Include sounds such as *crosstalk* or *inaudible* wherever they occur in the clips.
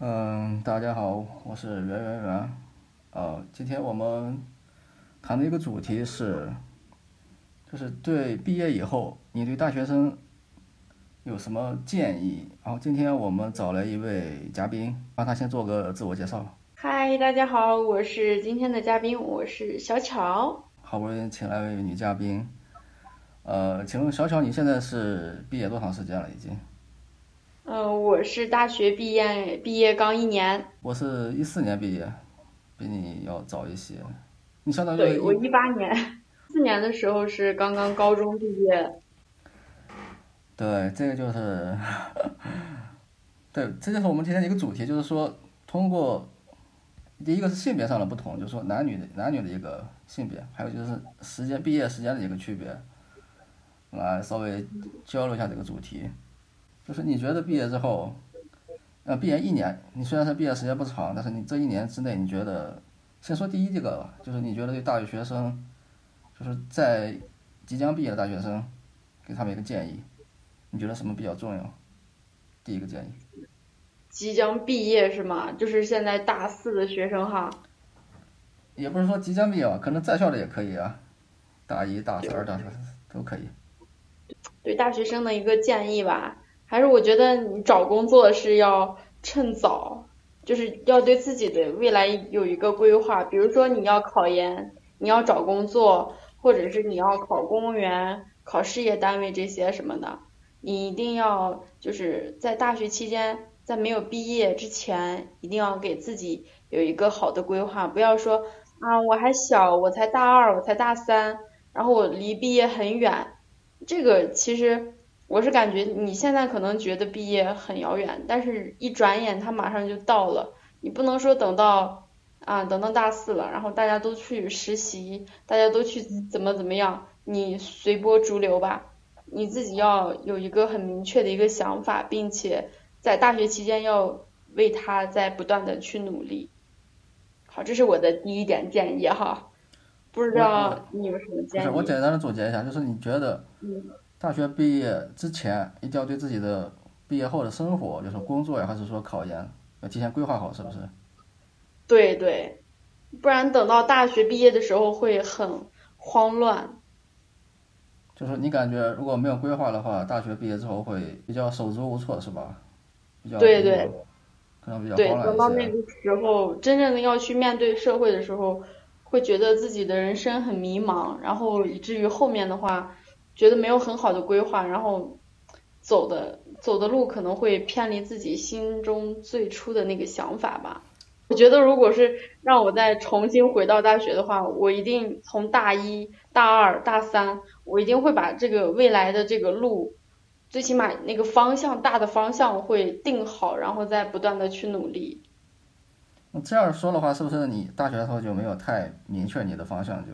嗯，大家好，我是袁圆圆。呃，今天我们谈的一个主题是，就是对毕业以后，你对大学生有什么建议？然后今天我们找来一位嘉宾，让他先做个自我介绍。嗨，大家好，我是今天的嘉宾，我是小巧。好不容易请来位女嘉宾，呃，请问小巧，你现在是毕业多长时间了？已经？嗯，我是大学毕业，毕业刚一年。我是一四年毕业，比你要早一些。你相当于对我一八年，四年的时候是刚刚高中毕业。对，这个就是，对，这就是我们今天的一个主题，就是说通过第一个是性别上的不同，就是说男女的男女的一个性别，还有就是时间毕业时间的一个区别，来稍微交流一下这个主题。就是你觉得毕业之后，呃，毕业一年，你虽然说毕业时间不长，但是你这一年之内，你觉得，先说第一这个吧，就是你觉得对大学生，就是在即将毕业的大学生，给他们一个建议，你觉得什么比较重要？第一个建议。即将毕业是吗？就是现在大四的学生哈。也不是说即将毕业吧，可能在校的也可以啊，大一、大二、大三都可以。对大学生的一个建议吧。还是我觉得你找工作是要趁早，就是要对自己的未来有一个规划。比如说你要考研，你要找工作，或者是你要考公务员、考事业单位这些什么的，你一定要就是在大学期间，在没有毕业之前，一定要给自己有一个好的规划。不要说啊，我还小，我才大二，我才大三，然后我离毕业很远。这个其实。我是感觉你现在可能觉得毕业很遥远，但是一转眼它马上就到了。你不能说等到啊等到大四了，然后大家都去实习，大家都去怎么怎么样，你随波逐流吧。你自己要有一个很明确的一个想法，并且在大学期间要为他在不断的去努力。好，这是我的第一点建议哈。不知道你有什么建议？我简单的总结一下，就是你觉得。嗯。大学毕业之前，一定要对自己的毕业后的生活，就是工作呀，还是说考研，要提前规划好，是不是？对对，不然等到大学毕业的时候会很慌乱。就是你感觉如果没有规划的话，大学毕业之后会比较手足无措，是吧？比较对对，可能比较对，等到那个时候，真正的要去面对社会的时候，会觉得自己的人生很迷茫，然后以至于后面的话。觉得没有很好的规划，然后走的走的路可能会偏离自己心中最初的那个想法吧。我觉得如果是让我再重新回到大学的话，我一定从大一大二大三，我一定会把这个未来的这个路，最起码那个方向大的方向会定好，然后再不断的去努力。那这样说的话，是不是你大学的时候就没有太明确你的方向就？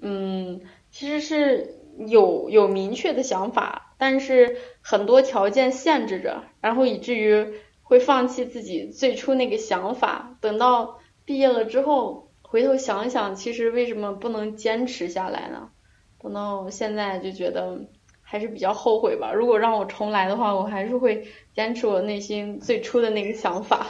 嗯。其实是有有明确的想法，但是很多条件限制着，然后以至于会放弃自己最初那个想法。等到毕业了之后，回头想想，其实为什么不能坚持下来呢？等到现在就觉得还是比较后悔吧。如果让我重来的话，我还是会坚持我内心最初的那个想法。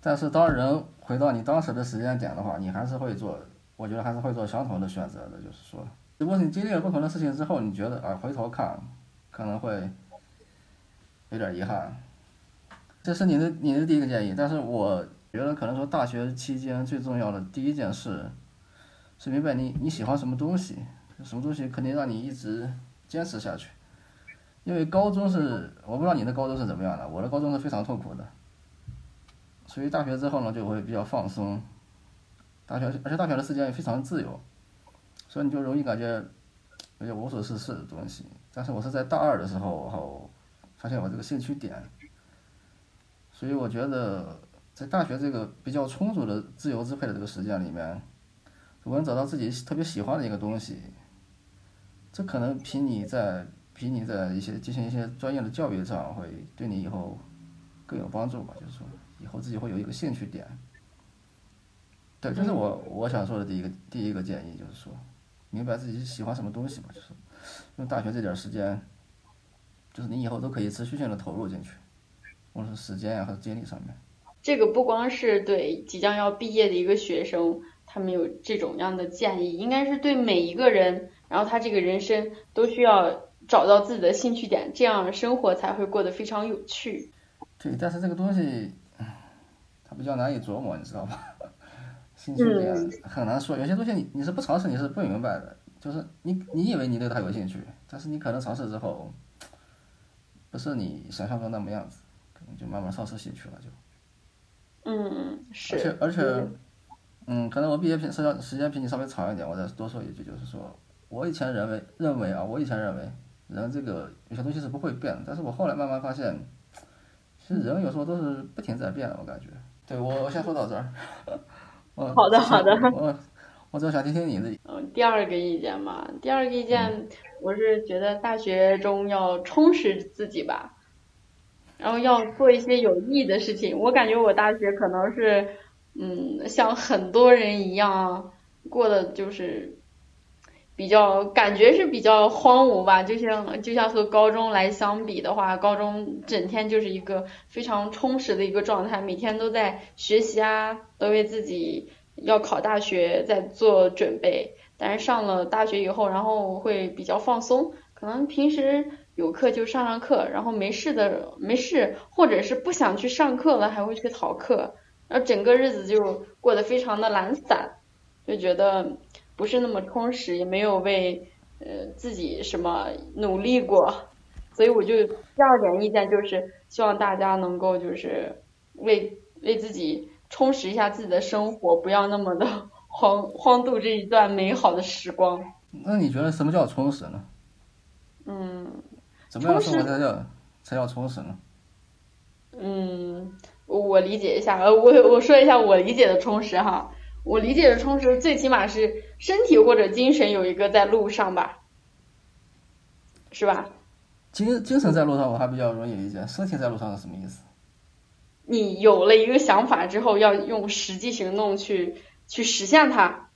但是当人回到你当时的时间点的话，你还是会做。我觉得还是会做相同的选择的，就是说，只不过你经历了不同的事情之后，你觉得啊，回头看可能会有点遗憾。这是你的你的第一个建议，但是我觉得可能说大学期间最重要的第一件事是明白你你喜欢什么东西，什么东西肯定让你一直坚持下去。因为高中是我不知道你的高中是怎么样的，我的高中是非常痛苦的，所以大学之后呢就会比较放松。大学，而且大学的时间也非常自由，所以你就容易感觉有点无所事事的东西。但是我是在大二的时候，然后发现我这个兴趣点，所以我觉得在大学这个比较充足的自由支配的这个时间里面，我能找到自己特别喜欢的一个东西，这可能比你在比你在一些进行一些专业的教育上会对你以后更有帮助吧。就是说，以后自己会有一个兴趣点。对，这是我我想说的第一个第一个建议，就是说，明白自己喜欢什么东西嘛，就是用大学这点时间，就是你以后都可以持续性的投入进去。无论是时间呀、还是精力上面。这个不光是对即将要毕业的一个学生，他们有这种样的建议，应该是对每一个人，然后他这个人生都需要找到自己的兴趣点，这样生活才会过得非常有趣。对，但是这个东西，它比较难以琢磨，你知道吧？兴趣点很难说，有些东西你你是不尝试你是不明白的。就是你你以为你对它有兴趣，但是你可能尝试之后，不是你想象中那么样子，可能就慢慢丧失兴趣了就。嗯，是。而且而且，嗯，可能我毕业时间时间比你稍微长一点，我再多说一句，就是说我以前认为认为啊，我以前认为人这个有些东西是不会变的，但是我后来慢慢发现，其实人有时候都是不停在变的，我感觉。对我我先说到这儿。好的好的。我我主要想听听你的。嗯，第二个意见嘛，第二个意见，我是觉得大学中要充实自己吧，然后要做一些有意义的事情。我感觉我大学可能是，嗯，像很多人一样过的就是比较感觉是比较荒芜吧，就像就像和高中来相比的话，高中整天就是一个非常充实的一个状态，每天都在学习啊，都为自己。要考大学在做准备，但是上了大学以后，然后会比较放松，可能平时有课就上上课，然后没事的没事，或者是不想去上课了，还会去逃课，然后整个日子就过得非常的懒散，就觉得不是那么充实，也没有为呃自己什么努力过，所以我就第二点意见就是希望大家能够就是为为自己。充实一下自己的生活，不要那么的 *laughs* 荒荒度这一段美好的时光。那你觉得什么叫充实呢？嗯，怎么样的生活才叫才叫充实呢？嗯，我理解一下，呃，我我说一下我理解的充实哈。我理解的充实，最起码是身体或者精神有一个在路上吧，是吧？精精神在路上我还比较容易理解，身体在路上是什么意思？你有了一个想法之后，要用实际行动去去实现它，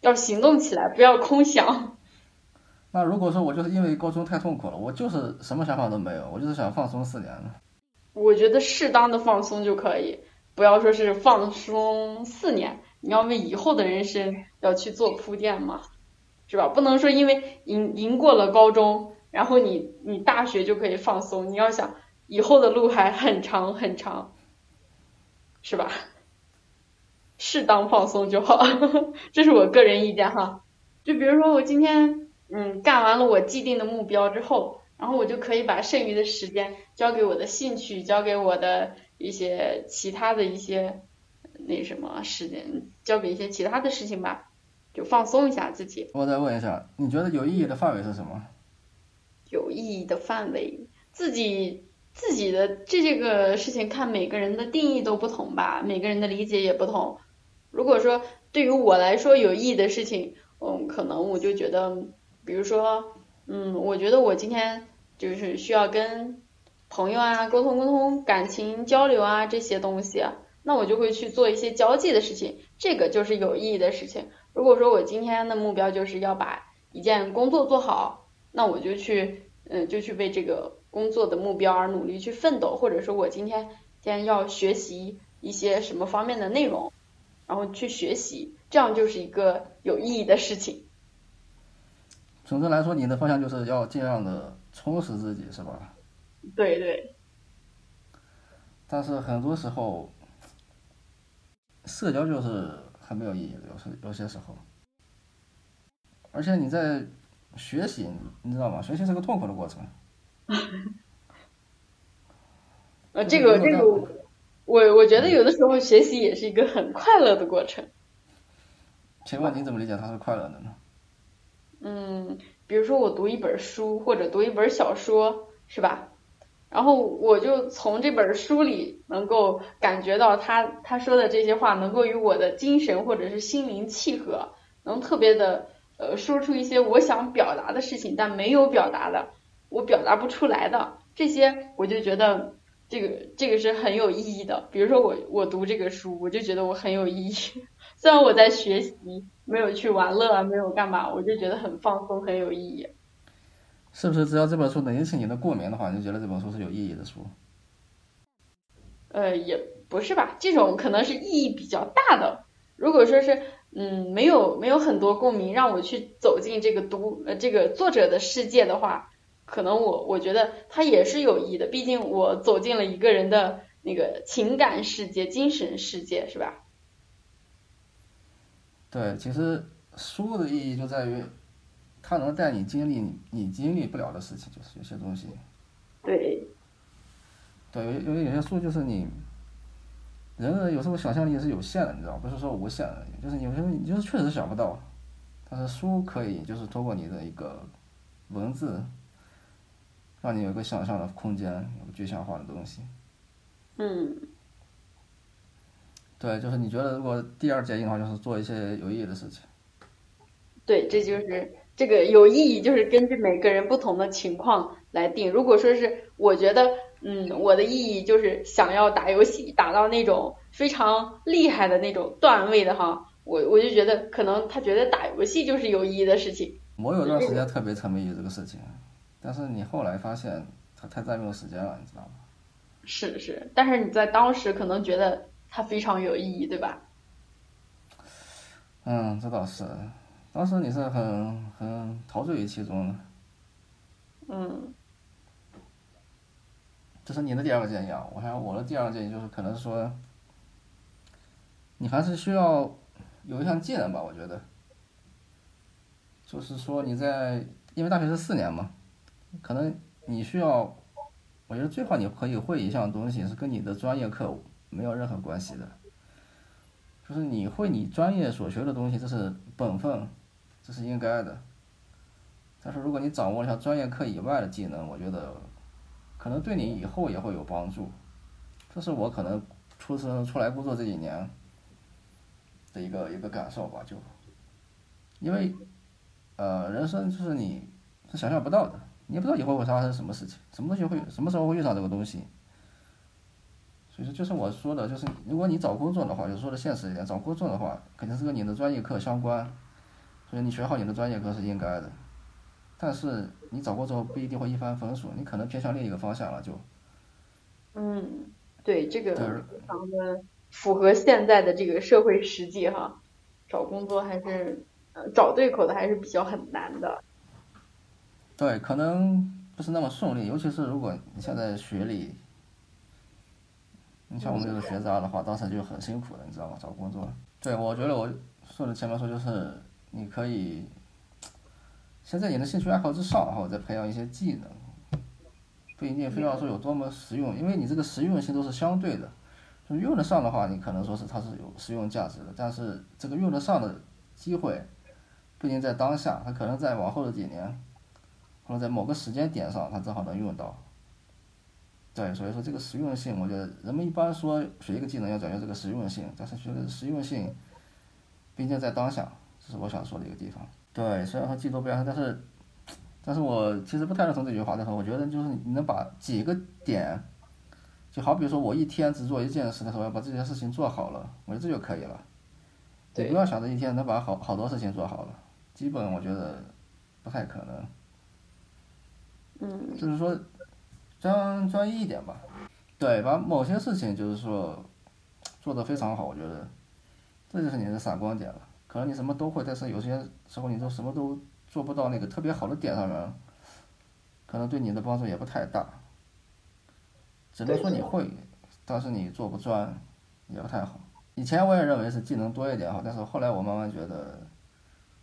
要行动起来，不要空想。*laughs* 那如果说我就是因为高中太痛苦了，我就是什么想法都没有，我就是想放松四年呢？我觉得适当的放松就可以，不要说是放松四年，你要为以后的人生要去做铺垫嘛，是吧？不能说因为赢赢过了高中，然后你你大学就可以放松，你要想以后的路还很长很长。是吧？适当放松就好，这是我个人意见哈。就比如说我今天嗯干完了我既定的目标之后，然后我就可以把剩余的时间交给我的兴趣，交给我的一些其他的一些那什么时间，交给一些其他的事情吧，就放松一下自己。我再问一下，你觉得有意义的范围是什么？有意义的范围，自己。自己的这这个事情，看每个人的定义都不同吧，每个人的理解也不同。如果说对于我来说有意义的事情，嗯，可能我就觉得，比如说，嗯，我觉得我今天就是需要跟朋友啊沟通沟通感情交流啊这些东西，那我就会去做一些交际的事情，这个就是有意义的事情。如果说我今天的目标就是要把一件工作做好，那我就去，嗯，就去为这个。工作的目标而努力去奋斗，或者说我今天今天要学习一些什么方面的内容，然后去学习，这样就是一个有意义的事情。*laughs* 总之来说，你的方向就是要尽量的充实自己，是吧？对对。但是很多时候，社交就是很没有意义的，有时有些时候。而且你在学习，你知道吗？学习是个痛苦的过程。呃，这个这个，我我觉得有的时候学习也是一个很快乐的过程。请问你怎么理解它是快乐的呢？嗯，比如说我读一本书或者读一本小说，是吧？然后我就从这本书里能够感觉到他他说的这些话能够与我的精神或者是心灵契合，能特别的呃说出一些我想表达的事情但没有表达的。我表达不出来的这些，我就觉得这个这个是很有意义的。比如说我我读这个书，我就觉得我很有意义。*laughs* 虽然我在学习，没有去玩乐，没有干嘛，我就觉得很放松，很有意义。是不是只要这本书能引起你的共鸣的话，你就觉得这本书是有意义的书？呃，也不是吧，这种可能是意义比较大的。如果说是，嗯，没有没有很多共鸣，让我去走进这个读呃这个作者的世界的话，可能我我觉得它也是有意义的。毕竟我走进了一个人的那个情感世界、精神世界，是吧？对，其实书的意义就在于，它能带你经历你你经历不了的事情，就是有些东西。对。对，有有有些书就是你，人的有时候想象力是有限的，你知道，不是说无限的，就是有时候你就是确实想不到，但是书可以就是通过你的一个文字，让你有一个想象的空间，有个具象化的东西。嗯。对，就是你觉得如果第二建议的话，就是做一些有意义的事情。对，这就是这个有意义，就是根据每个人不同的情况来定。如果说是我觉得，嗯，我的意义就是想要打游戏，打到那种非常厉害的那种段位的哈，我我就觉得可能他觉得打游戏就是有意义的事情。我有段时间特别沉迷于这个事情，但是你后来发现他太占用时间了，你知道吗？是是，但是你在当时可能觉得。它非常有意义，对吧？嗯，这倒是。当时你是很很陶醉于其中的。嗯。这是你的第二个建议啊！我想我的第二个建议就是，可能说，你还是需要有一项技能吧？我觉得，就是说你在因为大学是四年嘛，可能你需要，我觉得最好你可以会一项东西，是跟你的专业课。没有任何关系的，就是你会你专业所学的东西，这是本分，这是应该的。但是如果你掌握了像专业课以外的技能，我觉得可能对你以后也会有帮助。这是我可能出生出来工作这几年的一个一个感受吧，就因为呃，人生就是你是想象不到的，你也不知道以后会发生什么事情，什么东西会什么时候会遇上这个东西。所以说就是我说的，就是如果你找工作的话，就说的现实一点，找工作的话，肯定是跟你的专业课相关，所以你学好你的专业课是应该的。但是你找工作不一定会一帆风顺，你可能偏向另一个方向了就。嗯，对，这个非常的符合现在的这个社会实际哈，找工作还是呃找对口的还是比较很难的。对，可能不是那么顺利，尤其是如果你现在学历。你像我们这个学渣的话，当时就很辛苦的，你知道吗？找工作。对，我觉得我说的前面说就是，你可以先在你的兴趣爱好之上，然后再培养一些技能，不一定非要说有多么实用，因为你这个实用性都是相对的。就用得上的话，你可能说是它是有实用价值的，但是这个用得上的机会不一定在当下，它可能在往后的几年，或者在某个时间点上，它正好能用到。对，所以说这个实用性，我觉得人们一般说学一个技能要讲究这个实用性，但是学的实用性，毕竟在当下，这是我想说的一个地方。对，虽然说技多不压身，但是，但是我其实不太认同这句话。但是我觉得就是你能把几个点，就好比说我一天只做一件事的时候，要把这件事情做好了，我觉得这就可以了。对不要想着一天能把好好多事情做好了，基本我觉得不太可能。嗯。就是说。专专一一点吧，对，把某些事情就是说做得非常好，我觉得这就是你的闪光点了。可能你什么都会，但是有些时候你都什么都做不到那个特别好的点上面，可能对你的帮助也不太大。只能说你会，但是你做不专，也不太好。以前我也认为是技能多一点好，但是后来我慢慢觉得，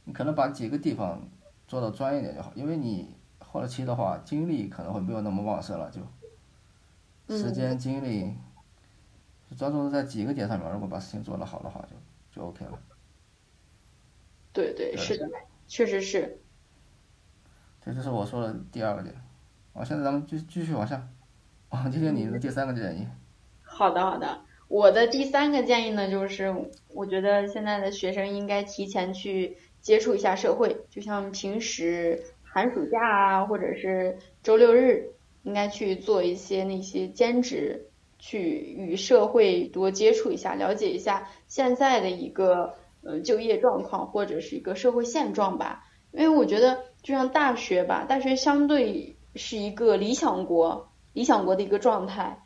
你可能把几个地方做到专一点就好，因为你。后期的话，精力可能会没有那么旺盛了，就时间精力，就专注在几个点上面。如果把事情做得好的话，就就 OK 了。对对，是的，确实是。这就是我说的第二个点。好，现在咱们继继续往下，啊，听听你的第三个建议。好的好的，我的第三个建议呢，就是我觉得现在的学生应该提前去接触一下社会，就像平时。寒暑假啊，或者是周六日，应该去做一些那些兼职，去与社会多接触一下，了解一下现在的一个呃就业状况或者是一个社会现状吧。因为我觉得，就像大学吧，大学相对是一个理想国，理想国的一个状态。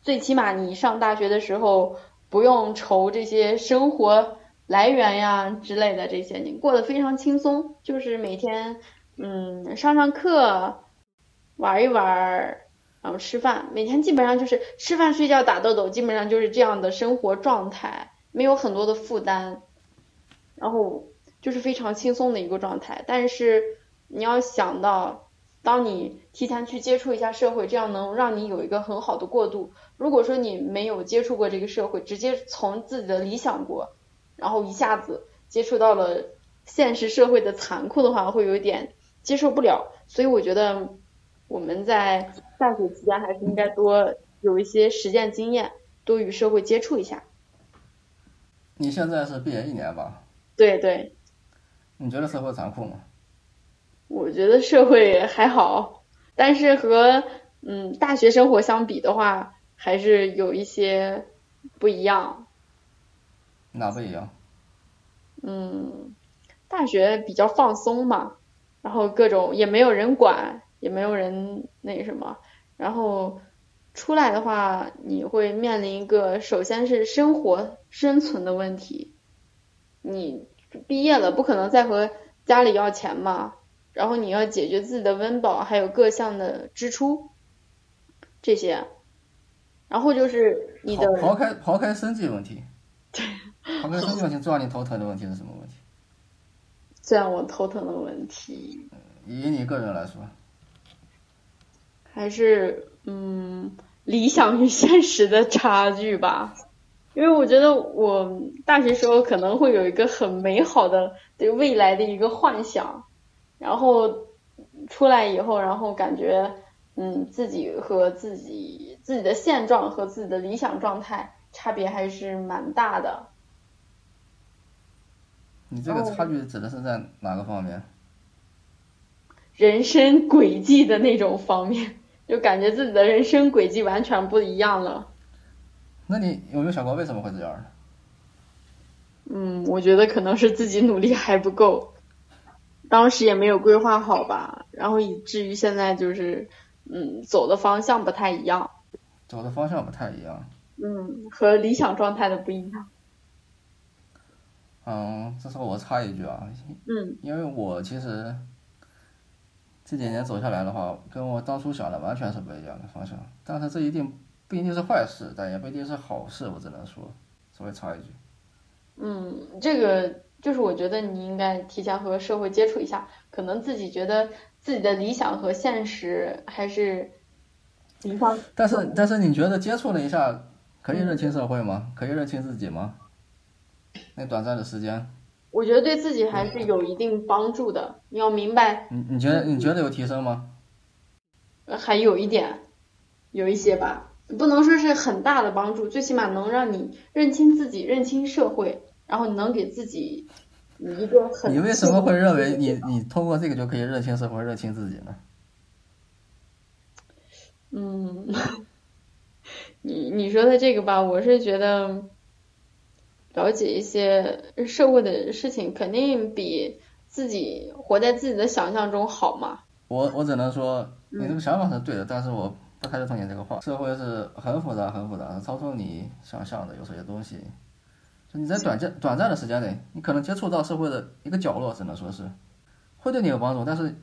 最起码你上大学的时候不用愁这些生活来源呀之类的这些，你过得非常轻松，就是每天嗯上上课，玩一玩，然后吃饭，每天基本上就是吃饭睡觉打豆豆，基本上就是这样的生活状态，没有很多的负担，然后就是非常轻松的一个状态。但是你要想到。当你提前去接触一下社会，这样能让你有一个很好的过渡。如果说你没有接触过这个社会，直接从自己的理想国，然后一下子接触到了现实社会的残酷的话，会有点接受不了。所以我觉得我们在大学期间还是应该多有一些实践经验，多与社会接触一下。你现在是毕业一年吧？对对。你觉得社会残酷吗？我觉得社会还好，但是和嗯大学生活相比的话，还是有一些不一样。哪不一样？嗯，大学比较放松嘛，然后各种也没有人管，也没有人那什么，然后出来的话，你会面临一个首先是生活生存的问题，你毕业了不可能再和家里要钱嘛。然后你要解决自己的温饱，还有各项的支出，这些，然后就是你的刨开刨开生计问题，对，抛开生计问题，最让你头疼的问题是什么问题？最让我头疼的问题，以你个人来说，还是嗯理想与现实的差距吧，因为我觉得我大学时候可能会有一个很美好的对未来的一个幻想。然后出来以后，然后感觉，嗯，自己和自己自己的现状和自己的理想状态差别还是蛮大的。你这个差距指的是在哪个方面？人生轨迹的那种方面，就感觉自己的人生轨迹完全不一样了。那你有没有想过为什么会这样？嗯，我觉得可能是自己努力还不够。当时也没有规划好吧，然后以至于现在就是，嗯，走的方向不太一样。走的方向不太一样。嗯，和理想状态的不一样。嗯，这时候我插一句啊。嗯。因为我其实这几年走下来的话，跟我当初想的完全是不一样的方向。但是这一定不一定是坏事，但也不一定是好事，我只能说，稍微插一句。嗯，这个。就是我觉得你应该提前和社会接触一下，可能自己觉得自己的理想和现实还是一方。但是但是你觉得接触了一下，可以认清社会吗？可以认清自己吗？那短暂的时间，我觉得对自己还是有一定帮助的。你要明白。你你觉得你觉得有提升吗？还有一点，有一些吧，不能说是很大的帮助，最起码能让你认清自己，认清社会。然后你能给自己一个很。你为什么会认为你你通过这个就可以认清社会、认清自己呢？嗯，*laughs* 你你说的这个吧，我是觉得了解一些社会的事情，肯定比自己活在自己的想象中好嘛。我我只能说，你这个想法是对的，但是我不太认同你这个话。社会是很复杂、很复杂，超出你想象的，有些东西。你在短暂短暂的时间内，你可能接触到社会的一个角落，只能说是会对你有帮助，但是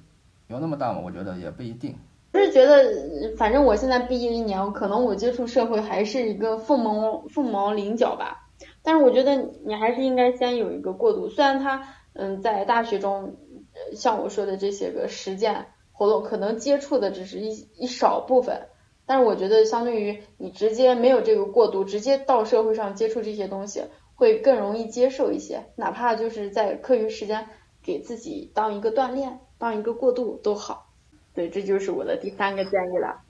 有那么大吗？我觉得也不一定。就是觉得，反正我现在毕业一年，可能我接触社会还是一个凤毛凤毛麟角吧。但是我觉得你还是应该先有一个过渡。虽然他嗯在大学中，像我说的这些个实践活动，可能接触的只是一一少部分，但是我觉得相对于你直接没有这个过渡，直接到社会上接触这些东西。会更容易接受一些，哪怕就是在课余时间给自己当一个锻炼，当一个过渡都好。对，这就是我的第三个建议了。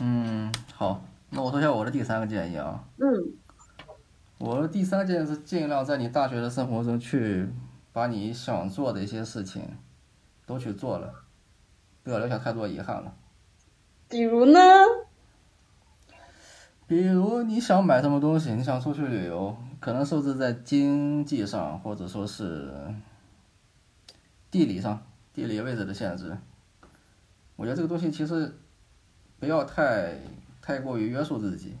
嗯，好，那我说一下我的第三个建议啊。嗯。我的第三件是尽量在你大学的生活中去把你想做的一些事情都去做了，不要留下太多遗憾了。比如呢？比如你想买什么东西，你想出去旅游，可能受制在经济上，或者说是地理上、地理位置的限制。我觉得这个东西其实不要太太过于约束自己。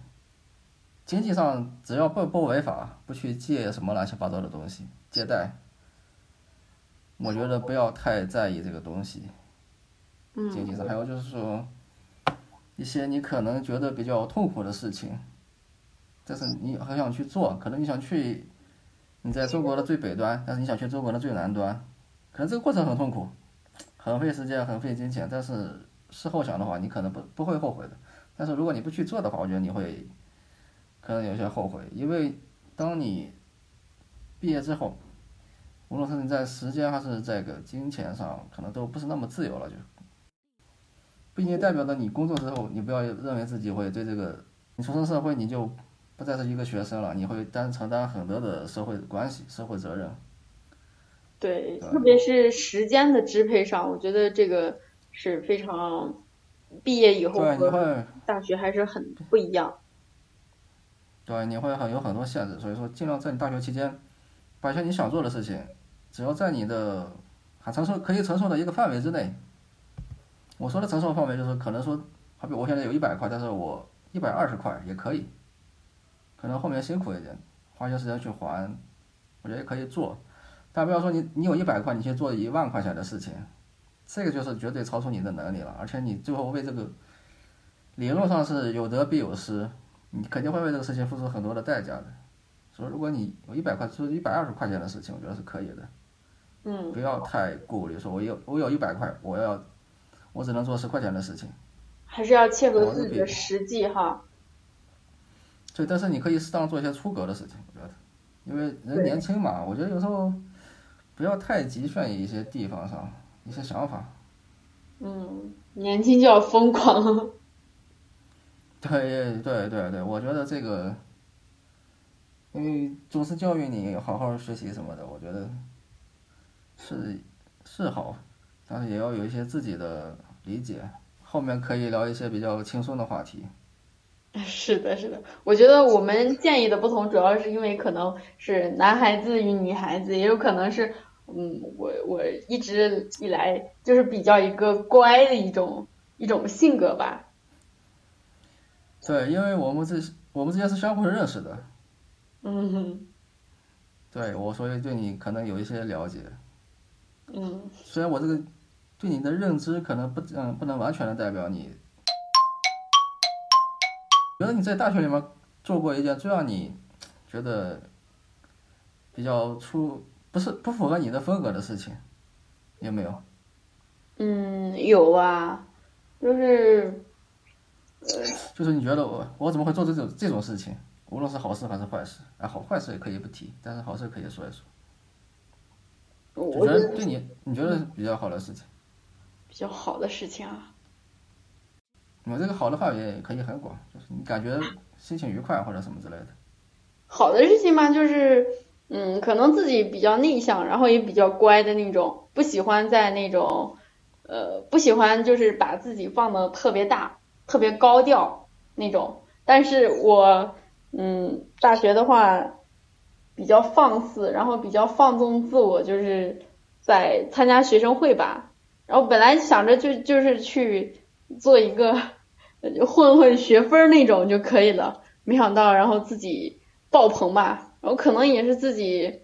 经济上只要不不违法，不去借什么乱七八糟的东西，借贷，我觉得不要太在意这个东西。经济上还有就是说，一些你可能觉得比较痛苦的事情，但是你很想去做，可能你想去你在中国的最北端，但是你想去中国的最南端，可能这个过程很痛苦，很费时间，很费金钱，但是事后想的话，你可能不不会后悔的。但是如果你不去做的话，我觉得你会。可能有些后悔，因为当你毕业之后，无论是你在时间还是这个金钱上，可能都不是那么自由了。就，并且代表着你工作之后，你不要认为自己会对这个，你出身社会，你就不再是一个学生了，你会担承担很多的社会关系、社会责任。对，特别是时间的支配上，我觉得这个是非常，毕业以后和大学还是很不一样。对，你会很有很多限制，所以说尽量在你大学期间，把一些你想做的事情，只要在你的还承受可以承受的一个范围之内。我说的承受范围就是可能说，好比我现在有一百块，但是我一百二十块也可以，可能后面辛苦一点，花些时间去还，我觉得也可以做。但不要说你你有一百块，你去做一万块钱的事情，这个就是绝对超出你的能力了，而且你最后为这个理论上是有得必有失。你肯定会为这个事情付出很多的代价的，所以如果你有一百块做一百二十块钱的事情，我觉得是可以的。嗯。不要太顾虑，说我有我有一百块，我要我只能做十块钱的事情。还是要切合自己的实际哈。对，但是你可以适当做一些出格的事情，我觉得，因为人年轻嘛，我觉得有时候不要太局限于一些地方上一些想法。嗯，年轻就要疯狂。对对对对，我觉得这个，因为总是教育你好好学习什么的，我觉得是是好，但是也要有一些自己的理解。后面可以聊一些比较轻松的话题。*laughs* 是的，是的，我觉得我们建议的不同，主要是因为可能是男孩子与女孩子，也有可能是，嗯，我我一直以来就是比较一个乖的一种一种性格吧。对，因为我们这我们之间是相互认识的。嗯哼。对，我所以对你可能有一些了解。嗯。虽然我这个对你的认知可能不嗯不能完全的代表你。觉得你在大学里面做过一件最让你觉得比较出不是不符合你的风格的事情，有没有？嗯，有啊，就是。就是你觉得我我怎么会做这种这种事情？无论是好事还是坏事，啊，好坏事也可以不提，但是好事可以说一说。我觉得对你你觉得比较好的事情。比较好的事情啊。我这个好的范围可以很广，就是你感觉心情愉快或者什么之类的。好的事情嘛，就是嗯，可能自己比较内向，然后也比较乖的那种，不喜欢在那种呃，不喜欢就是把自己放的特别大。特别高调那种，但是我嗯，大学的话比较放肆，然后比较放纵自我，就是在参加学生会吧。然后本来想着就就是去做一个 *laughs* 混混学分那种就可以了，没想到然后自己爆棚吧。然后可能也是自己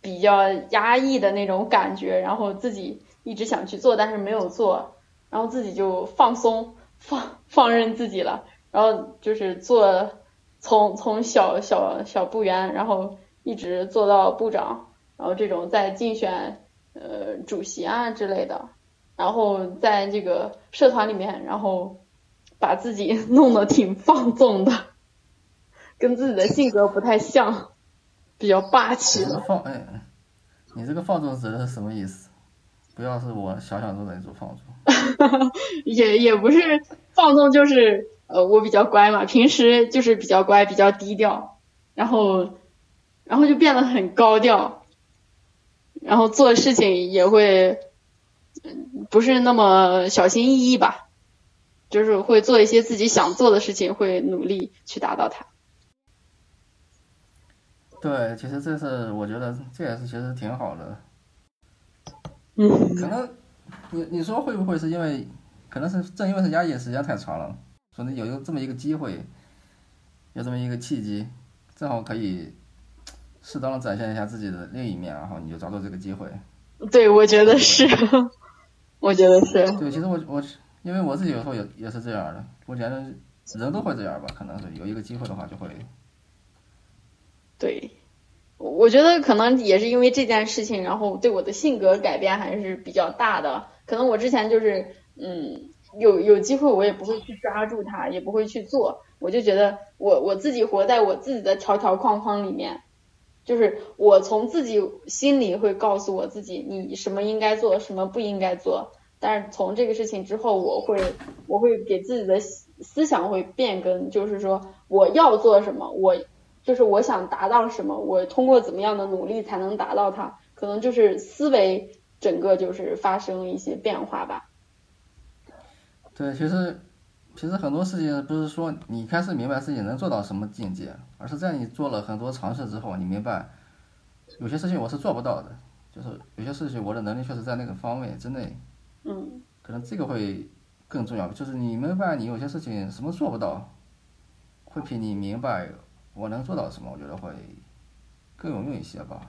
比较压抑的那种感觉，然后自己一直想去做，但是没有做。然后自己就放松放放任自己了，然后就是做从从小小小部员，然后一直做到部长，然后这种在竞选呃主席啊之类的，然后在这个社团里面，然后把自己 *laughs* 弄得挺放纵的，跟自己的性格不太像，比较霸气了。放哎，你这个放纵指的是什么意思？不要是我想象中的那种放纵，*laughs* 也也不是放纵，就是呃我比较乖嘛，平时就是比较乖，比较低调，然后然后就变得很高调，然后做事情也会不是那么小心翼翼吧，就是会做一些自己想做的事情，会努力去达到它。对，其实这是我觉得这也是其实挺好的。嗯，可能你你说会不会是因为，可能是正因为是压抑时间太长了，说那有这么一个机会，有这么一个契机，正好可以适当的展现一下自己的另一面，然后你就抓住这个机会。对，我觉得是，*laughs* 我觉得是。对，其实我我因为我自己有时候也也是这样的，我觉得人都会这样吧，可能是有一个机会的话就会。对，我觉得可能也是因为这件事情，然后对我的性格改变还是比较大的。可能我之前就是嗯。有有机会我也不会去抓住它，也不会去做。我就觉得我我自己活在我自己的条条框框里面，就是我从自己心里会告诉我自己，你什么应该做，什么不应该做。但是从这个事情之后，我会我会给自己的思想会变更，就是说我要做什么，我就是我想达到什么，我通过怎么样的努力才能达到它，可能就是思维整个就是发生了一些变化吧。对，其实，其实很多事情不是说你开始明白自己能做到什么境界，而是在你做了很多尝试之后，你明白，有些事情我是做不到的，就是有些事情我的能力确实在那个方位之内。嗯。可能这个会更重要，就是你明白你有些事情什么做不到，会比你明白我能做到什么，我觉得会更有用一些吧。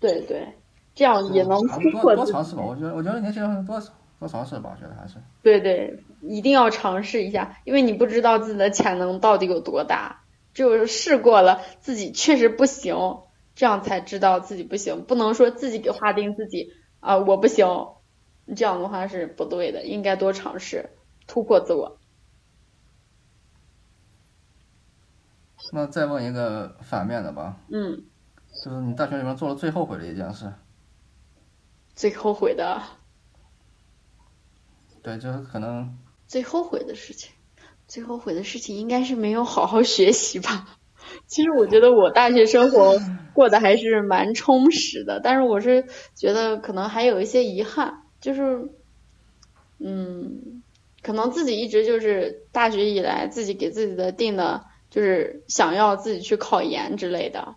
对对，这样也能突破多多尝试吧，我觉得，我觉得年轻人多。多尝试吧，我觉得还是对对，一定要尝试一下，因为你不知道自己的潜能到底有多大，只有试过了，自己确实不行，这样才知道自己不行，不能说自己给划定自己啊，我不行，这样的话是不对的，应该多尝试，突破自我。那再问一个反面的吧，嗯，就是你大学里面做了最后悔的一件事，最后悔的。对，就是可能最后悔的事情，最后悔的事情应该是没有好好学习吧。其实我觉得我大学生活过得还是蛮充实的，但是我是觉得可能还有一些遗憾，就是嗯，可能自己一直就是大学以来自己给自己的定的，就是想要自己去考研之类的，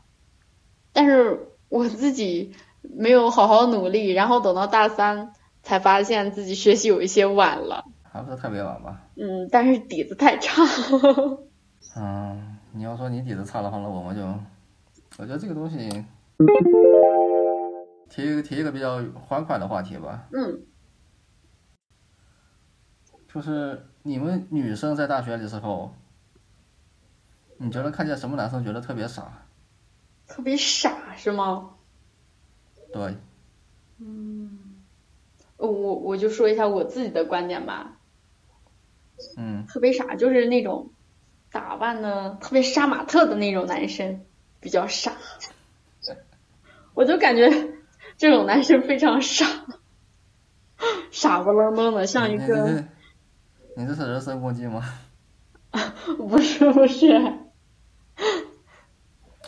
但是我自己没有好好努力，然后等到大三。才发现自己学习有一些晚了，还不是特别晚吧？嗯，但是底子太差。*laughs* 嗯，你要说你底子差的话，那我们就，我觉得这个东西，提一个提一个比较欢快的话题吧。嗯。就是你们女生在大学的时候，你觉得看见什么男生觉得特别傻？特别傻是吗？对。嗯。我我就说一下我自己的观点吧，嗯，特别傻，就是那种打扮的特别杀马特的那种男生比较傻，我就感觉这种男生非常傻，傻不愣登的，像一个。你这是人身攻击吗？*laughs* 不是不是。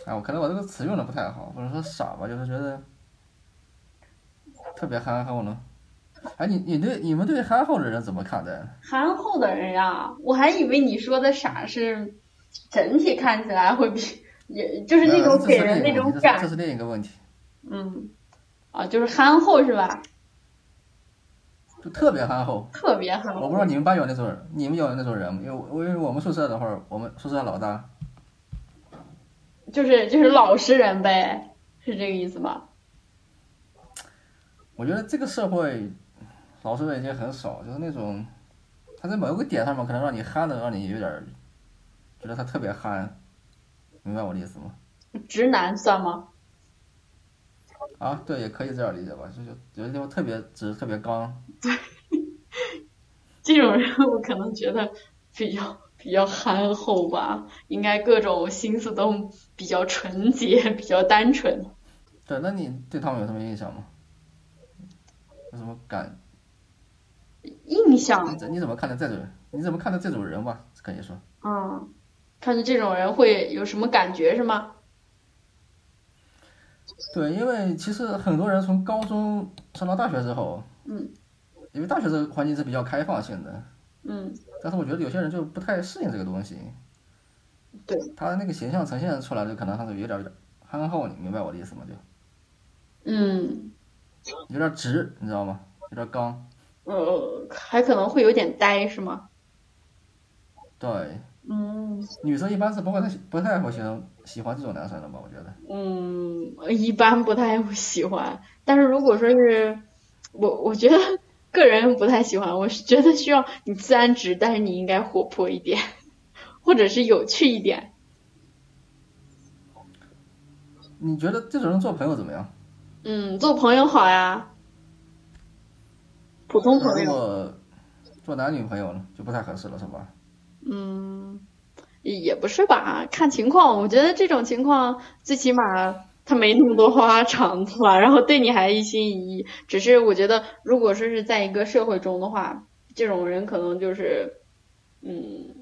哎，我可能我这个词用的不太好，不能说傻吧，就是觉得特别憨厚呢。哎，你你对你们对憨厚的人怎么看待？憨厚的人呀，我还以为你说的傻是整体看起来会比，也就是那种给人那种感。这是另一个问题。嗯，啊，就是憨厚是吧？就特别憨厚。特别憨厚。我不知道你们班有那种人，你们有那种人吗？因为因为我们宿舍的话，我们宿舍老大。就是就是老实人呗，是这个意思吗？我觉得这个社会。老实人已经很少，就是那种他在某一个点上面可能让你憨的，让你有点觉得他特别憨，明白我的意思吗？直男算吗？啊，对，也可以这样理解吧，就是有的地方特别直，特别刚。对，这种人我可能觉得比较比较憨厚吧，应该各种心思都比较纯洁，*laughs* 比较单纯。对，那你对他们有什么印象吗？有什么感？印象？你怎么看待这种？你怎么看待这种人吧？可以说。嗯，看着这种人会有什么感觉是吗？对，因为其实很多人从高中上到大学之后，嗯，因为大学这个环境是比较开放性的，嗯，但是我觉得有些人就不太适应这个东西。对。他那个形象呈现出来的可能还是有点憨厚，你明白我的意思吗？就。嗯。有点直，你知道吗？有点刚。呃，还可能会有点呆，是吗？对，嗯女生一般是不会太不太会喜欢喜欢这种男生的吧？我觉得。嗯，一般不太喜欢。但是如果说是我，我觉得个人不太喜欢。我是觉得需要你自然直，但是你应该活泼一点，或者是有趣一点。你觉得这种人做朋友怎么样？嗯，做朋友好呀，普通朋友。做男女朋友呢，就不太合适了，是吧？嗯，也不是吧，看情况。我觉得这种情况，最起码他没那么多花花肠子吧，然后对你还一心一意。只是我觉得，如果说是在一个社会中的话，这种人可能就是，嗯，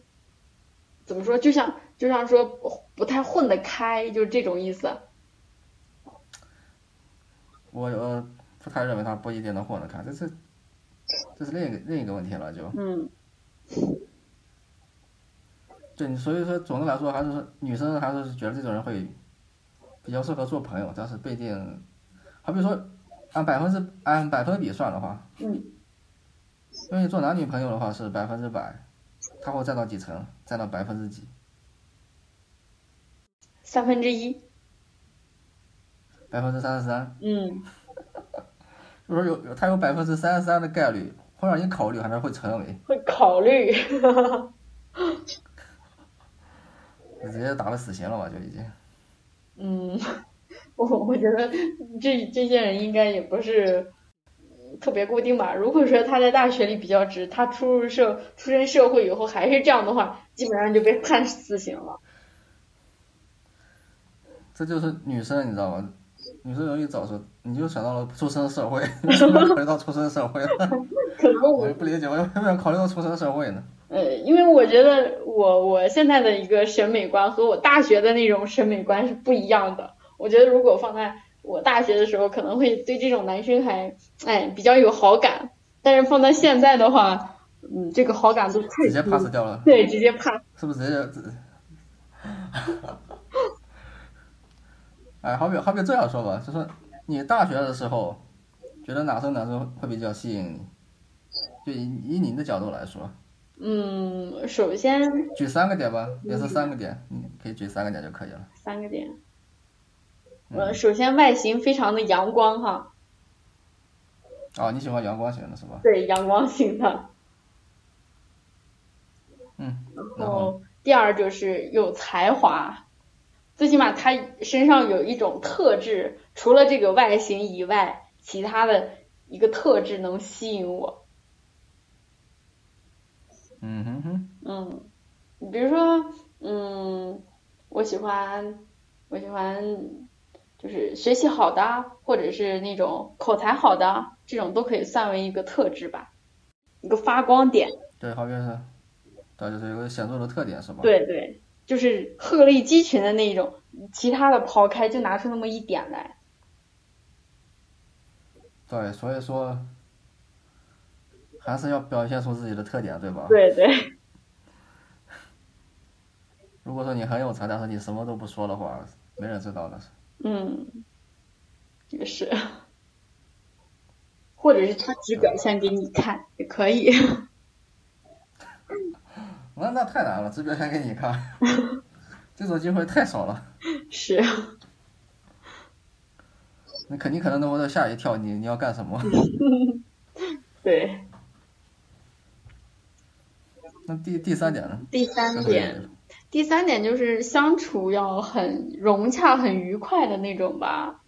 怎么说？就像就像说不不太混得开，就是这种意思。我我不太认为他不一定能混得开，这是这是另一个另一个问题了，就嗯对，所以说总的来说还是说女生还是觉得这种人会比较适合做朋友，但是不一定。好比说按百分之按百分比算的话，嗯因为做男女朋友的话是百分之百，他会占到几成？占到百分之几？三分之一。百分之三十三，嗯 *laughs* 就说有有他有百分之三十三的概率会让你考虑，还是会成为，会考虑。直接打了死刑了吧，就已经。嗯，*laughs* 我我觉得这这些人应该也不是特别固定吧。如果说他在大学里比较直，他出入社出身社会以后还是这样的话，基本上就被判死刑了。这就是女生，你知道吗？女生容易早熟，你就想到了出身社会，*laughs* 你考虑到出身社会了？可能我 *laughs* 不理解，我为什么要考虑到出身社会呢？呃，因为我觉得我我现在的一个审美观和我大学的那种审美观是不一样的。我觉得如果放在我大学的时候，可能会对这种男生还哎比较有好感，但是放到现在的话，嗯，这个好感度太直接 pass 掉了，对，直接 pass。是不是直接就？哎，好比好比这样说吧，就说你大学的时候，觉得哪种男生会比较吸引你？就以以你的角度来说，嗯，首先举三个点吧，也是三个点，你可以举三个点就可以了。三个点，嗯呃，首先外形非常的阳光哈，哦，你喜欢阳光型的是吧？对，阳光型的。嗯，然后第二就是有才华，最起码他身上有一种特质，除了这个外形以外，其他的一个特质能吸引我。嗯哼哼，嗯，你比如说，嗯，我喜欢，我喜欢，就是学习好的，或者是那种口才好的，这种都可以算为一个特质吧，一个发光点。对，好比是，对，就是有个显著的特点是吧？对对，就是鹤立鸡群的那一种，其他的抛开，就拿出那么一点来。对，所以说还是要表现出自己的特点，对吧？对对，*laughs* 如果说你很有才，但是你什么都不说的话，没人知道的。嗯，也是，或者是他只表现给你看也可以。*laughs* 那那太难了，只表现给你看，*laughs* 这种机会太少了。是，*laughs* 那肯定可能都会吓一跳，你你要干什么？对。那第第三点呢？第三就是点，第三点就是相处要很融洽、很愉快的那种吧。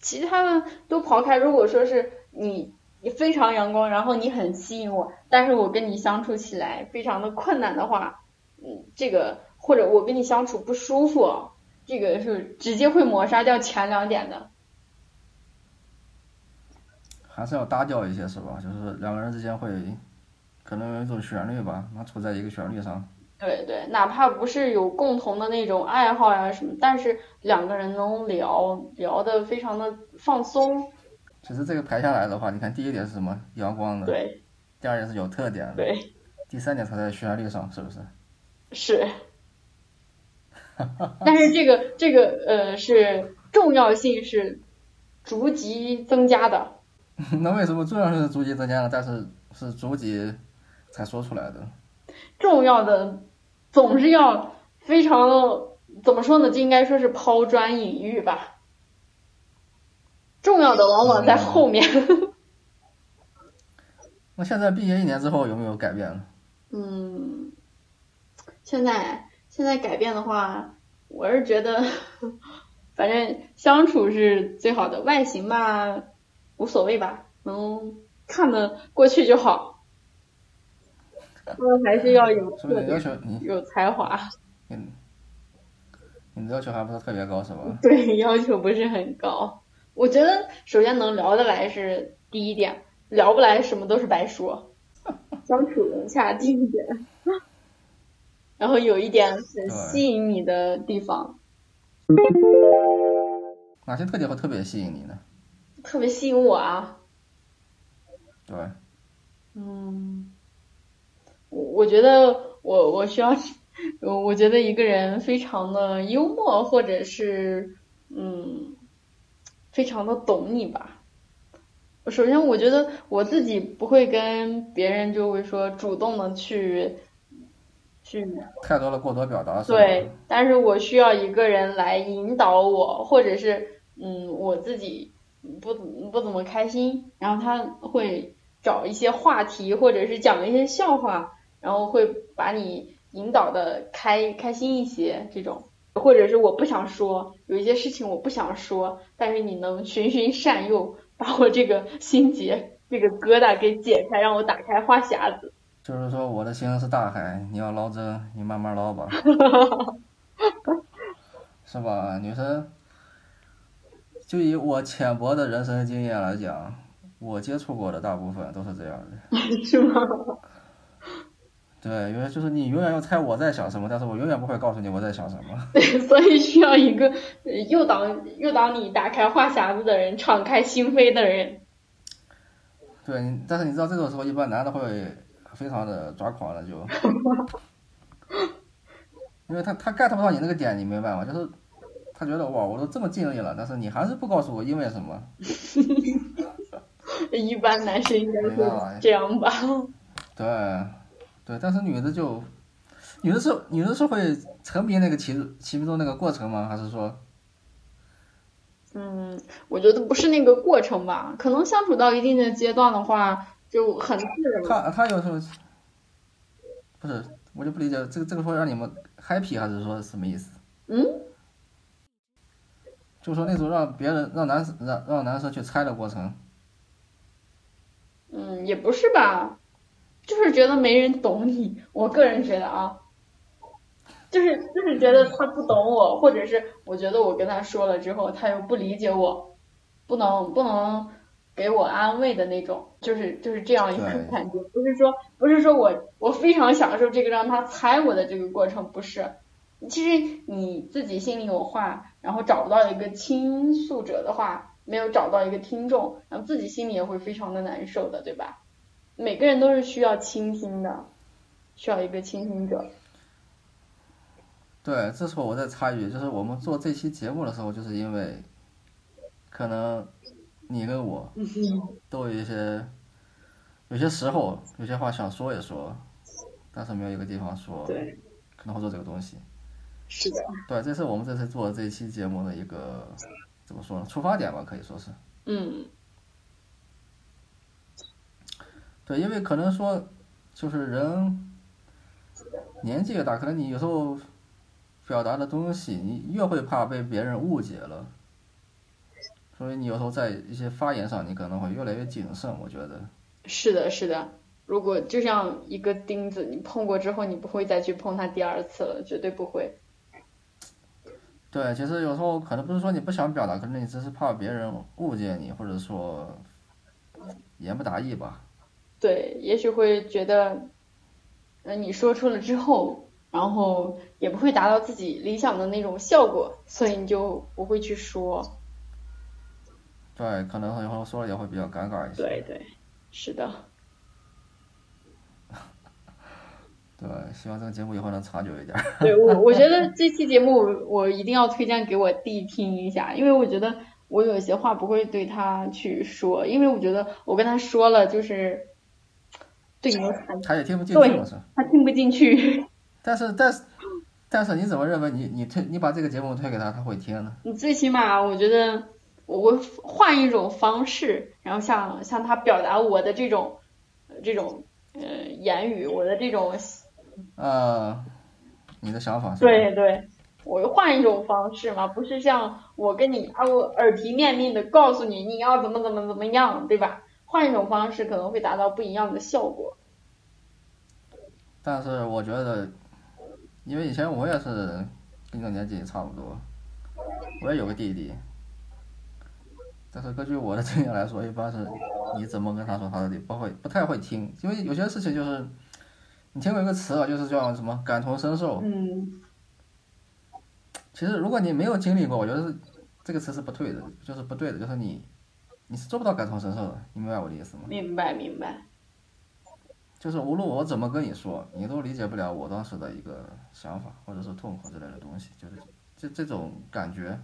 其他的都抛开，如果说是你你非常阳光，然后你很吸引我，但是我跟你相处起来非常的困难的话，嗯，这个或者我跟你相处不舒服，这个是直接会抹杀掉前两点的。还是要搭调一些，是吧？就是两个人之间会可能有一种旋律吧，那处在一个旋律上。对对，哪怕不是有共同的那种爱好呀什么，但是两个人能聊聊的非常的放松。其实这个排下来的话，你看第一点是什么？阳光的。对第二点是有特点的。对第三点才在旋律上，是不是？是，但是这个这个呃是重要性是逐级增加的。*laughs* 那为什么重要性是逐级增加的？但是是逐级才说出来的。重要的总是要非常怎么说呢？就应该说是抛砖引玉吧。重要的往往在后面。*laughs* 那现在毕业一年之后有没有改变了？嗯，现在现在改变的话，我是觉得，*laughs* 反正相处是最好的，外形吧无所谓吧，能看得过去就好。嗯，还是要有要求你有才华。嗯，你的要求还不是特别高是吧？对，要求不是很高。我觉得首先能聊得来是第一点，聊不来什么都是白说。*laughs* 相处融洽第一点，然后有一点很吸引你的地方。哪些特点会特别吸引你呢？特别吸引我啊。对。嗯，我我觉得我我需要，我我觉得一个人非常的幽默，或者是嗯。非常的懂你吧。首先，我觉得我自己不会跟别人就会说主动的去去太多的过多表达。对，但是我需要一个人来引导我，或者是嗯，我自己不不怎么开心，然后他会找一些话题，或者是讲一些笑话，然后会把你引导的开开心一些这种。或者是我不想说，有一些事情我不想说，但是你能循循善诱，把我这个心结、这个疙瘩给解开，让我打开话匣子。就是说，我的心是大海，你要捞针，你慢慢捞吧。*laughs* 是吧，女生？就以我浅薄的人生经验来讲，我接触过的大部分都是这样的。*laughs* 是吗？对，因为就是你永远要猜我在想什么，但是我永远不会告诉你我在想什么。*laughs* 对，所以需要一个诱导诱导你打开话匣子的人，敞开心扉的人。对，但是你知道这种时候，一般男的会非常的抓狂了，就，*laughs* 因为他他 get 不到你那个点，你明白吗？就是他觉得哇，我都这么尽力了，但是你还是不告诉我因为什么。*laughs* 一般男生应该是这样吧？对。对，但是女的就，女的是女的是会沉迷那个其其中那个过程吗？还是说？嗯，我觉得不是那个过程吧，可能相处到一定的阶段的话，就很自然。他他有时候，不是，我就不理解这个这个说让你们 happy 还是说什么意思？嗯？就说那种让别人让男生让让男生去猜的过程。嗯，也不是吧。就是觉得没人懂你，我个人觉得啊，就是就是觉得他不懂我，或者是我觉得我跟他说了之后，他又不理解我，不能不能给我安慰的那种，就是就是这样一个感觉，不是说不是说我我非常享受这个让他猜我的这个过程，不是，其实你自己心里有话，然后找不到一个倾诉者的话，没有找到一个听众，然后自己心里也会非常的难受的，对吧？每个人都是需要倾听的，需要一个倾听者。对，这时候我再插一句，就是我们做这期节目的时候，就是因为可能你跟我都有一些有些时候有些话想说一说，但是没有一个地方说，对，可能会做这个东西。是的。对，这是我们这次做这一期节目的一个怎么说呢？出发点吧，可以说是。嗯。对，因为可能说，就是人年纪越大，可能你有时候表达的东西，你越会怕被别人误解了，所以你有时候在一些发言上，你可能会越来越谨慎。我觉得是的，是的。如果就像一个钉子，你碰过之后，你不会再去碰它第二次了，绝对不会。对，其实有时候可能不是说你不想表达，可能你只是怕别人误解你，或者说言不达意吧。对，也许会觉得，嗯，你说出了之后，然后也不会达到自己理想的那种效果，所以你就不会去说。对，可能以后说了也会比较尴尬一些。对对，是的。*laughs* 对，希望这个节目以后能长久一点。对我，我觉得 *laughs* 这期节目我一定要推荐给我弟听一下，因为我觉得我有些话不会对他去说，因为我觉得我跟他说了就是。对牛弹，他也听不进去嘛是。他听不进去。*laughs* 但是但是但是你怎么认为你你推你把这个节目推给他，他会听呢？你最起码我觉得我会换一种方式，然后向向他表达我的这种这种呃言语，我的这种呃你的想法是？对对，我换一种方式嘛，不是像我跟你啊我耳提面命的告诉你你要怎么怎么怎么样，对吧？换一种方式可能会达到不一样的效果。但是我觉得，因为以前我也是跟这个年纪差不多，我也有个弟弟。但是根据我的经验来说，一般是你怎么跟他说，他都不会不太会听，因为有些事情就是，你听过一个词啊，就是叫什么感同身受。嗯。其实如果你没有经历过，我觉得这个词是不对的，就是不对的，就是你你是做不到感同身受的，你明白我的意思吗？明白明白。就是无论我怎么跟你说，你都理解不了我当时的一个想法或者是痛苦之类的东西，就是这这种感觉。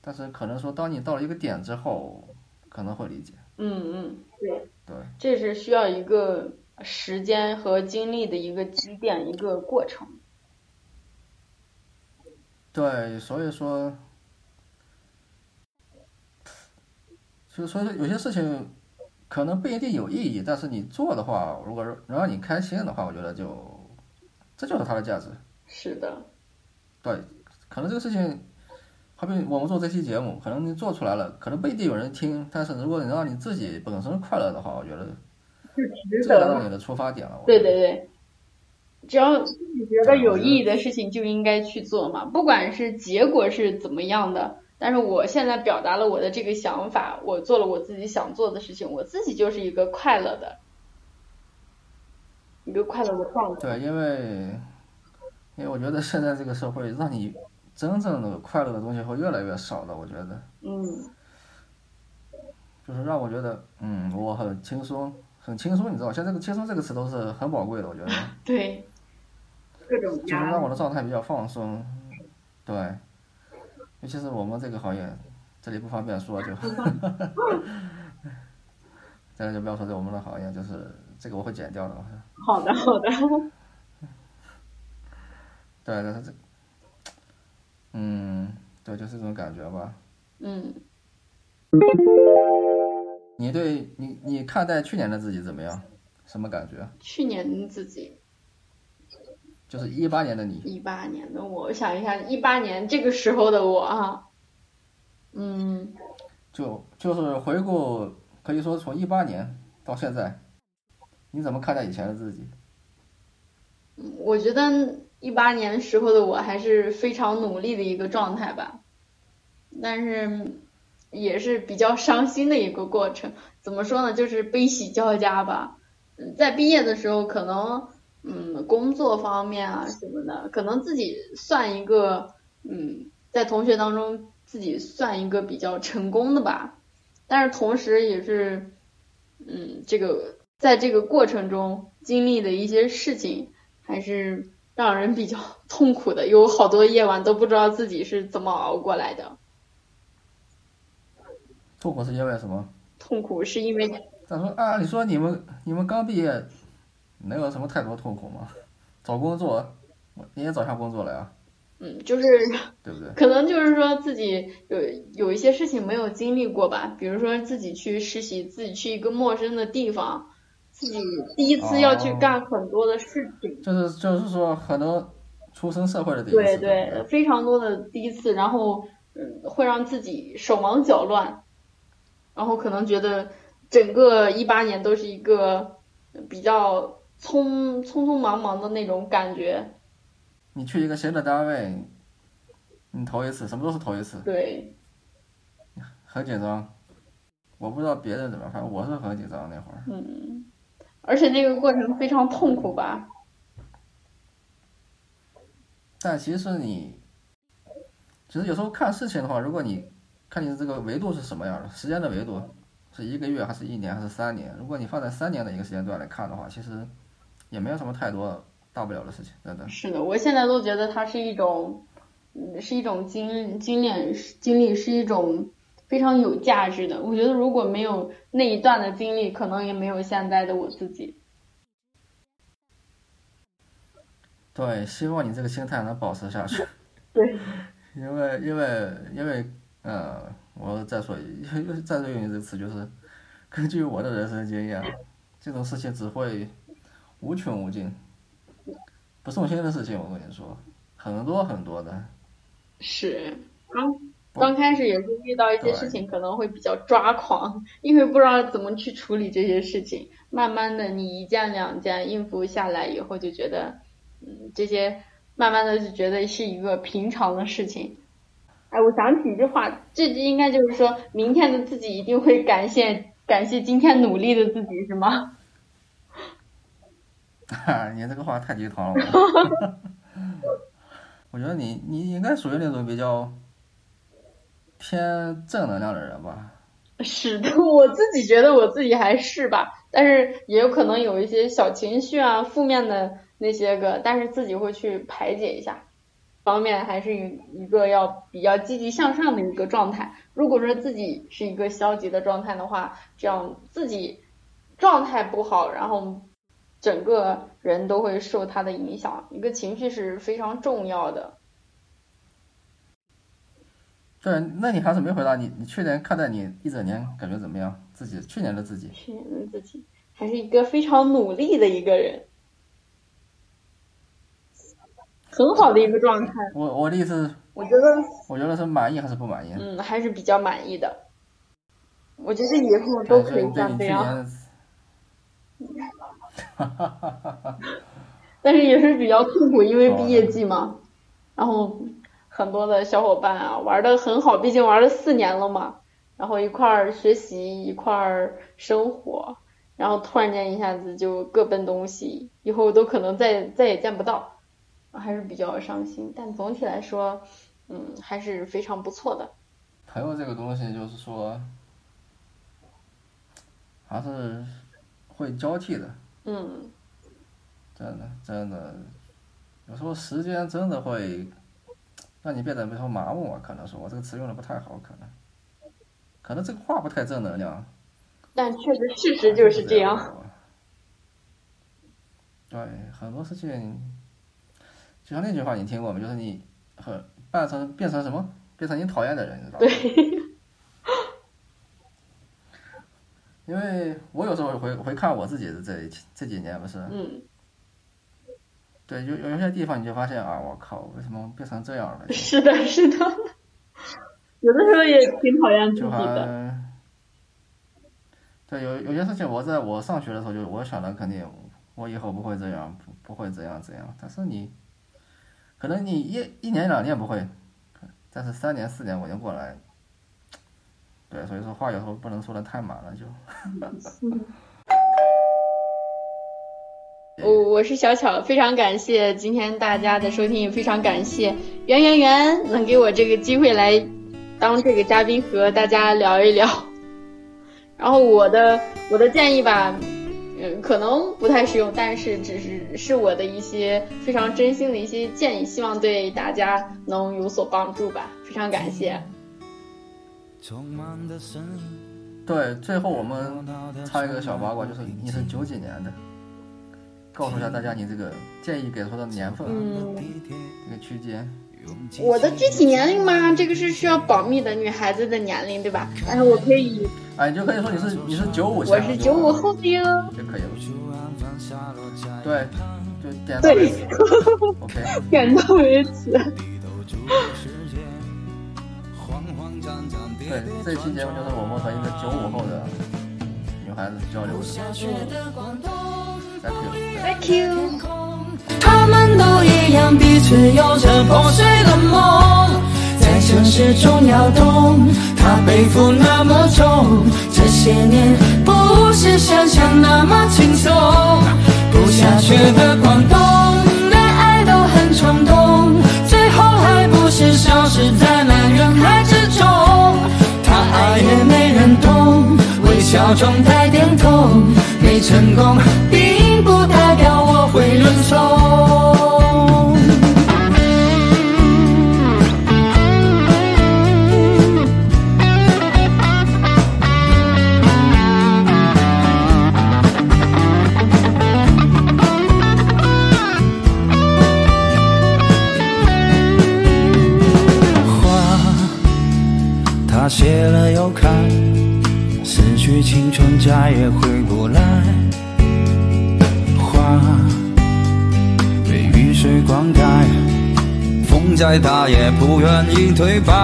但是可能说，当你到了一个点之后，可能会理解。嗯嗯，对。对。这是需要一个时间和精力的一个积淀，一个过程。对，所以说，就所以说有些事情可能不一定有意义，但是你做的话，如果能让你开心的话，我觉得就这就是它的价值。是的。对，可能这个事情。好比我们做这期节目，可能你做出来了，可能不一定有人听，但是如果你让你自己本身快乐的话，我觉得这达到你的出发点了。对对对，只要自己觉得有意义的事情就应该去做嘛，不管是结果是怎么样的，但是我现在表达了我的这个想法，我做了我自己想做的事情，我自己就是一个快乐的，一个快乐的状态。对，因为因为我觉得现在这个社会让你。真正的快乐的东西会越来越少的，我觉得。嗯。*sniffs* 就是让我觉得，嗯，我很轻松，很轻松，你知道，像这个“轻松”这个词都是很宝贵的，我觉得。*laughs* 对。各种就是让我的状态比较放松，对。尤其是我们这个行业，这里不方便说就。*laughs* 这样就不要说在我们的行业，就是这个我会剪掉的。好的，好的。*laughs* 对，但是这。嗯，对，就是这种感觉吧。嗯。你对你你看待去年的自己怎么样？什么感觉？去年的自己。就是一八年的你。一八年的我，我想一下，一八年这个时候的我啊，嗯。就就是回顾，可以说从一八年到现在，你怎么看待以前的自己？嗯，我觉得。一八年时候的我还是非常努力的一个状态吧，但是也是比较伤心的一个过程。怎么说呢？就是悲喜交加吧。嗯，在毕业的时候，可能嗯工作方面啊什么的，可能自己算一个嗯在同学当中自己算一个比较成功的吧。但是同时也是嗯这个在这个过程中经历的一些事情还是。让人比较 *laughs* 痛苦的，有好多夜晚都不知道自己是怎么熬过来的。痛苦是因为什么？痛苦是因为。他说啊，你说你们你们刚毕业，能有什么太多痛苦吗？找工作，你也找下工作了呀。嗯，就是。*laughs* 对不对？可能就是说自己有有一些事情没有经历过吧，比如说自己去实习，自己去一个陌生的地方。自己第一次要去干很多的事情，就是就是说很多出生社会的第一次，对对，非常多的第一次，然后嗯，会让自己手忙脚乱，然后可能觉得整个一八年都是一个比较匆匆匆忙忙的那种感觉。你去一个新的单位，你头一次，什么都是头一次，对，很紧张。我不知道别人怎么，反正我是很紧张那会儿。嗯。而且那个过程非常痛苦吧？但其实你，其实有时候看事情的话，如果你看你的这个维度是什么样的，时间的维度是一个月还是一年还是三年？如果你放在三年的一个时间段来看的话，其实也没有什么太多，大不了的事情，真的是的。我现在都觉得它是一种是一种经经验，经历是一种非常有价值的。我觉得如果没有那一段的经历，可能也没有现在的我自己。对，希望你这个心态能保持下去。*laughs* 对。因为因为因为呃我再说一，再再用一个词就是根据我的人生经验，这种事情只会。无穷无尽，不送心的事情，我跟你说，很多很多的。是，刚刚开始也是遇到一些事情可能会比较抓狂，因为不知道怎么去处理这些事情。慢慢的，你一件两件应付下来以后，就觉得，嗯，这些慢慢的就觉得是一个平常的事情。哎，我想起一句话，这应该就是说明天的自己一定会感谢感谢今天努力的自己，是吗？哈，*laughs* 你这个话太鸡汤了。我 *laughs* 觉得你你应该属于那种比较偏正能量的人吧？*laughs* 是的，我自己觉得我自己还是吧。但是也有可能有一些小情绪啊，负面的那些个，但是自己会去排解一下，方面还是一个要比较积极向上的一个状态。如果说自己是一个消极的状态的话，这样自己状态不好，然后整个人都会受他的影响。一个情绪是非常重要的。对，那你还是没回答你，你去年看待你一整年感觉怎么样？自己去年的自己，去年的自己还是一个非常努力的一个人，很好的一个状态。我我的意思，我觉得，我觉得是满意还是不满意？嗯，还是比较满意的。我觉得以后都可以像这样。*laughs* 哈哈哈哈哈。但是也是比较痛苦，因为毕业季嘛，然后。很多的小伙伴啊，玩的很好，毕竟玩了四年了嘛，然后一块儿学习，一块儿生活，然后突然间一下子就各奔东西，以后都可能再再也见不到，还是比较伤心。但总体来说，嗯，还是非常不错的。朋友这个东西就是说，还是会交替的。嗯。真的，真的，有时候时间真的会。让你变得比较麻木啊，可能说我这个词用的不太好，可能，可能这个话不太正能量。但确实事实就是这样。对，很多事情，就像那句话你听过吗？就是你很扮成变成什么，变成你讨厌的人，你知道吗？对。因为我有时候回回看我自己的这这几年，不是。嗯。对，有有些地方你就发现啊，我靠，为什么变成这样了？是的，是的，有的时候也挺讨厌自己的。对，有有些事情，我在我上学的时候就我想的肯定，我以后不会这样，不不会这样这样。但是你，可能你一一年两年不会，但是三年四年我就过来，对，所以说话有时候不能说的太满了就。*laughs* 我我是小巧，非常感谢今天大家的收听，也非常感谢圆圆圆能给我这个机会来当这个嘉宾和大家聊一聊。然后我的我的建议吧，嗯，可能不太实用，但是只是是我的一些非常真心的一些建议，希望对大家能有所帮助吧。非常感谢。对，最后我们插一个小八卦，就是你是九几年的？告诉一下大家，你这个建议给出的年份，这个区间。我的具体年龄吗？这个是需要保密的，女孩子的年龄，对吧？但是我可以。哎，你就可以说你是你是九五。我是九五后的哟。就可以了。对，就点到为止。OK。*laughs* 点到为止。对，这期节目就是我们和一个九五后的女孩子交流的。Thank you。他们都一样，彼此有着破碎的梦，在城市中摇动。他背负那么重，这些年不是想象那么轻松。不下雪的广东，恋爱都很冲动，最后还不是消失在那人海之中。爱也没人懂，微笑中带点痛，没成功。并不代表我会认怂。了又看，失去青春再也回不来。花被雨水灌溉，风再大也不愿意颓败。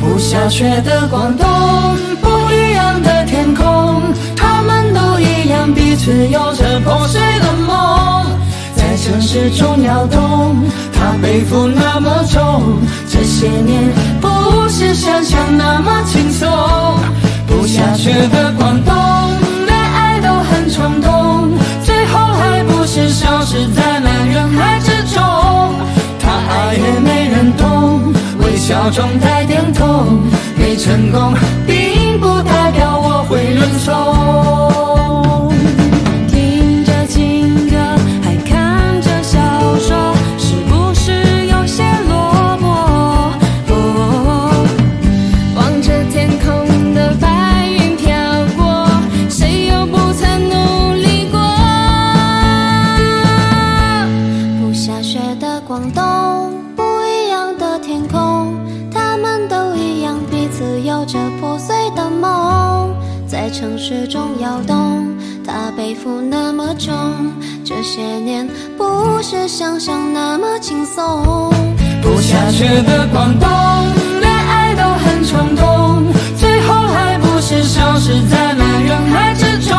不下雪的广东，不一样的天空，他们都一样，彼此有着破碎的梦。在城市中摇动，他背负那么重。些年不是想象那么轻松。不下雪的广东，连爱都很冲动，最后还不是消失在那人海之中。他爱也没人懂，微笑中带点痛，没成功并不代表我会认怂。中摇动，他背负那么重，这些年不是想象那么轻松。不下雪的广东，恋爱都很冲动，最后还不是消失在了人海之中。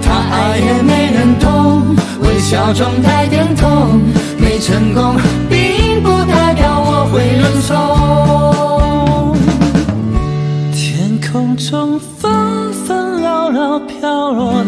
他爱也没人懂，微笑中带点痛，没成功并不代表我会认怂。角落